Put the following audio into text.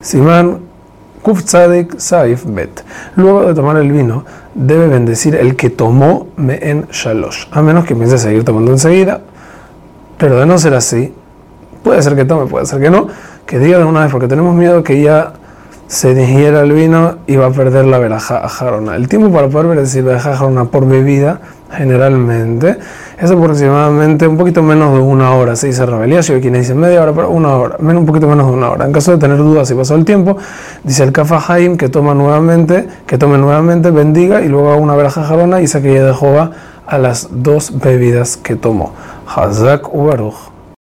Simán Kuf Saif Bet. Luego de tomar el vino, debe bendecir el que tomó en Shalosh, a menos que piense seguir tomando enseguida. Pero de no ser así, puede ser que tome, puede ser que no, que diga de una vez, porque tenemos miedo que ya se digiera el vino y va a perder la veraja jarona. El tiempo para poder bendecir veraja jarona por bebida, generalmente, es aproximadamente un poquito menos de una hora. Se dice rebelión, hay quienes dicen media hora, pero una hora, menos un poquito menos de una hora. En caso de tener dudas si pasó el tiempo, dice el Kafa Haim que toma nuevamente, que tome nuevamente, bendiga y luego haga una veraja jarona y saque de Jehová a las dos bebidas que tomó. Hazak Ubaruch.